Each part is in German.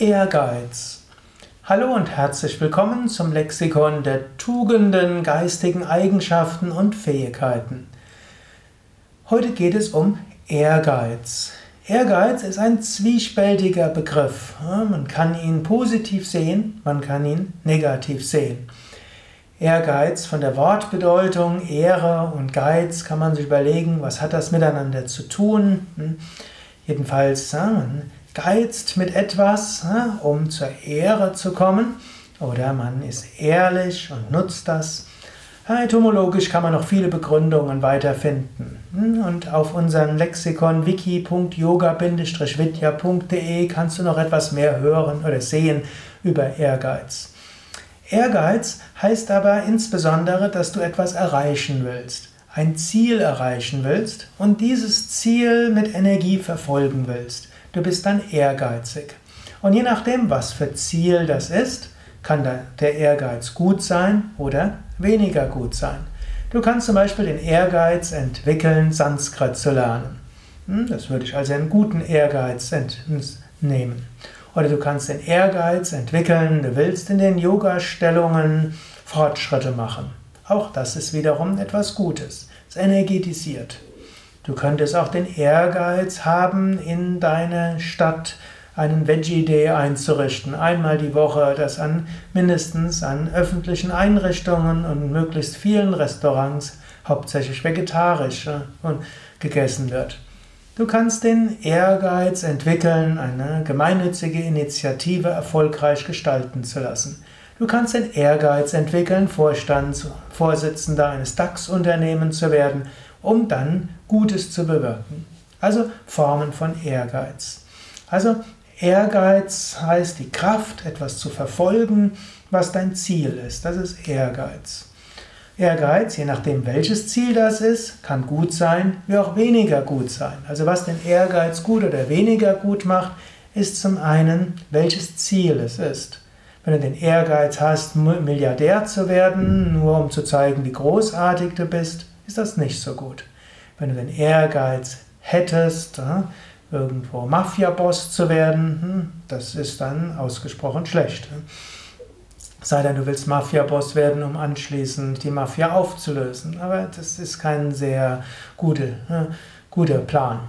Ehrgeiz. Hallo und herzlich willkommen zum Lexikon der Tugenden, geistigen Eigenschaften und Fähigkeiten. Heute geht es um Ehrgeiz. Ehrgeiz ist ein zwiespältiger Begriff. Man kann ihn positiv sehen, man kann ihn negativ sehen. Ehrgeiz von der Wortbedeutung, Ehre und Geiz kann man sich überlegen, was hat das miteinander zu tun. Hm? Jedenfalls, geizt mit etwas, um zur Ehre zu kommen, oder man ist ehrlich und nutzt das. Etymologisch kann man noch viele Begründungen weiterfinden. Hm? Und auf unserem Lexikon wiki.yoga-vidya.de kannst du noch etwas mehr hören oder sehen über Ehrgeiz. Ehrgeiz heißt aber insbesondere, dass du etwas erreichen willst, ein Ziel erreichen willst und dieses Ziel mit Energie verfolgen willst. Du bist dann ehrgeizig. Und je nachdem, was für Ziel das ist, kann der Ehrgeiz gut sein oder weniger gut sein. Du kannst zum Beispiel den Ehrgeiz entwickeln, Sanskrit zu lernen. Hm, das würde ich als einen guten Ehrgeiz entnehmen. Oder du kannst den Ehrgeiz entwickeln, du willst in den Yoga-Stellungen Fortschritte machen. Auch das ist wiederum etwas Gutes. Es energetisiert. Du könntest auch den Ehrgeiz haben, in deiner Stadt einen Veggie Day einzurichten. Einmal die Woche, das an mindestens an öffentlichen Einrichtungen und möglichst vielen Restaurants hauptsächlich vegetarisch äh, gegessen wird. Du kannst den Ehrgeiz entwickeln, eine gemeinnützige Initiative erfolgreich gestalten zu lassen. Du kannst den Ehrgeiz entwickeln, Vorstandsvorsitzender eines DAX-Unternehmens zu werden, um dann Gutes zu bewirken. Also Formen von Ehrgeiz. Also Ehrgeiz heißt die Kraft, etwas zu verfolgen, was dein Ziel ist. Das ist Ehrgeiz. Ehrgeiz, je nachdem welches Ziel das ist, kann gut sein, wie auch weniger gut sein. Also was den Ehrgeiz gut oder weniger gut macht, ist zum einen, welches Ziel es ist. Wenn du den Ehrgeiz hast, Milliardär zu werden, nur um zu zeigen, wie großartig du bist, ist das nicht so gut. Wenn du den Ehrgeiz hättest, äh, irgendwo Mafia-Boss zu werden, hm, das ist dann ausgesprochen schlecht. Sei denn, du willst Mafia-Boss werden, um anschließend die Mafia aufzulösen. Aber das ist kein sehr guter, äh, guter Plan.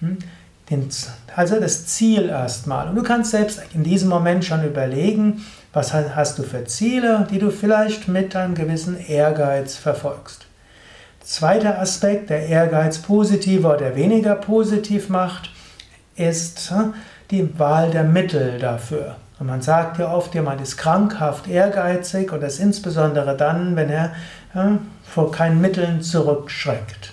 Hm. Also das Ziel erstmal. Und du kannst selbst in diesem Moment schon überlegen, was hast du für Ziele, die du vielleicht mit einem gewissen Ehrgeiz verfolgst. Zweiter Aspekt, der Ehrgeiz positiver oder weniger positiv macht, ist hm, die Wahl der Mittel dafür. Und man sagt ja oft, jemand ist krankhaft ehrgeizig und das insbesondere dann, wenn er ja, vor keinen Mitteln zurückschreckt.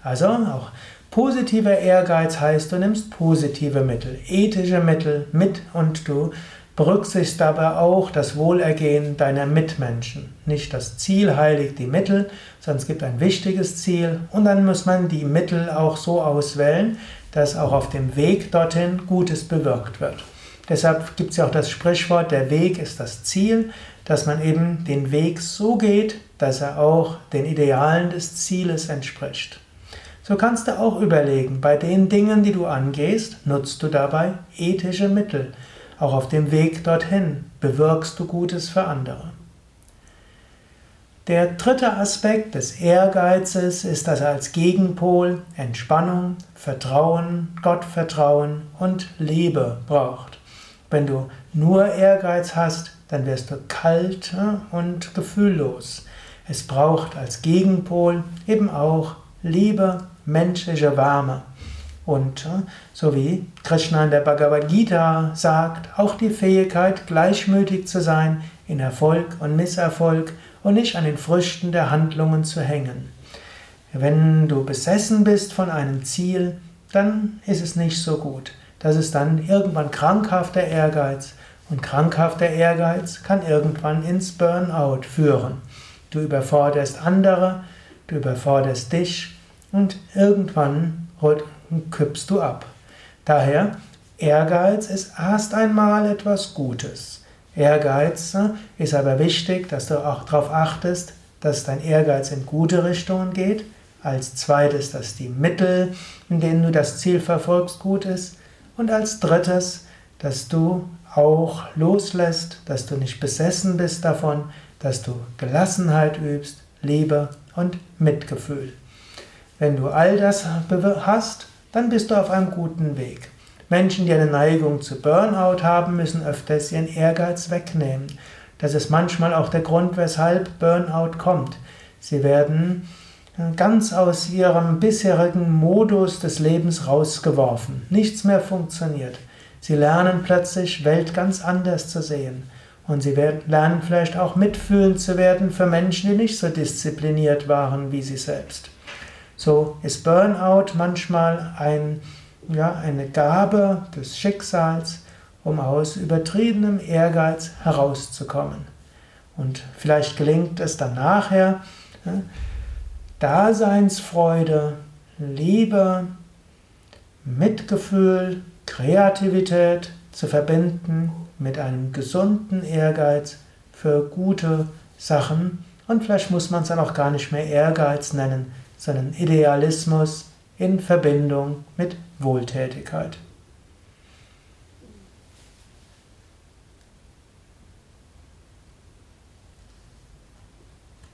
Also auch positiver Ehrgeiz heißt, du nimmst positive Mittel, ethische Mittel mit und du berücksichtigst dabei auch das Wohlergehen deiner Mitmenschen. Nicht das Ziel heiligt die Mittel, sondern es gibt ein wichtiges Ziel und dann muss man die Mittel auch so auswählen, dass auch auf dem Weg dorthin Gutes bewirkt wird. Deshalb gibt es ja auch das Sprichwort, der Weg ist das Ziel, dass man eben den Weg so geht, dass er auch den Idealen des Zieles entspricht. So kannst du auch überlegen, bei den Dingen, die du angehst, nutzt du dabei ethische Mittel. Auch auf dem Weg dorthin bewirkst du Gutes für andere. Der dritte Aspekt des Ehrgeizes ist, dass er als Gegenpol Entspannung, Vertrauen, Gottvertrauen und Liebe braucht. Wenn du nur Ehrgeiz hast, dann wirst du kalt und gefühllos. Es braucht als Gegenpol eben auch Liebe, menschliche Wärme. Und so wie Krishna in der Bhagavad Gita sagt, auch die Fähigkeit, gleichmütig zu sein in Erfolg und Misserfolg und nicht an den Früchten der Handlungen zu hängen. Wenn du besessen bist von einem Ziel, dann ist es nicht so gut. Das ist dann irgendwann krankhafter Ehrgeiz. Und krankhafter Ehrgeiz kann irgendwann ins Burnout führen. Du überforderst andere, du überforderst dich und irgendwann kippst du ab. Daher, Ehrgeiz ist erst einmal etwas Gutes. Ehrgeiz äh, ist aber wichtig, dass du auch darauf achtest, dass dein Ehrgeiz in gute Richtungen geht. Als zweites, dass die Mittel, in denen du das Ziel verfolgst, gut ist. Und als drittes, dass du auch loslässt, dass du nicht besessen bist davon, dass du Gelassenheit übst, Liebe und Mitgefühl. Wenn du all das hast, dann bist du auf einem guten Weg. Menschen, die eine Neigung zu Burnout haben, müssen öfters ihren Ehrgeiz wegnehmen. Das ist manchmal auch der Grund, weshalb Burnout kommt. Sie werden ganz aus ihrem bisherigen Modus des Lebens rausgeworfen. Nichts mehr funktioniert. Sie lernen plötzlich Welt ganz anders zu sehen. Und sie lernen vielleicht auch mitfühlend zu werden für Menschen, die nicht so diszipliniert waren wie sie selbst. So ist Burnout manchmal ein, ja, eine Gabe des Schicksals, um aus übertriebenem Ehrgeiz herauszukommen. Und vielleicht gelingt es dann nachher, ja, Daseinsfreude, Liebe, Mitgefühl, Kreativität zu verbinden mit einem gesunden Ehrgeiz für gute Sachen. Und vielleicht muss man es dann auch gar nicht mehr Ehrgeiz nennen, sondern Idealismus in Verbindung mit Wohltätigkeit.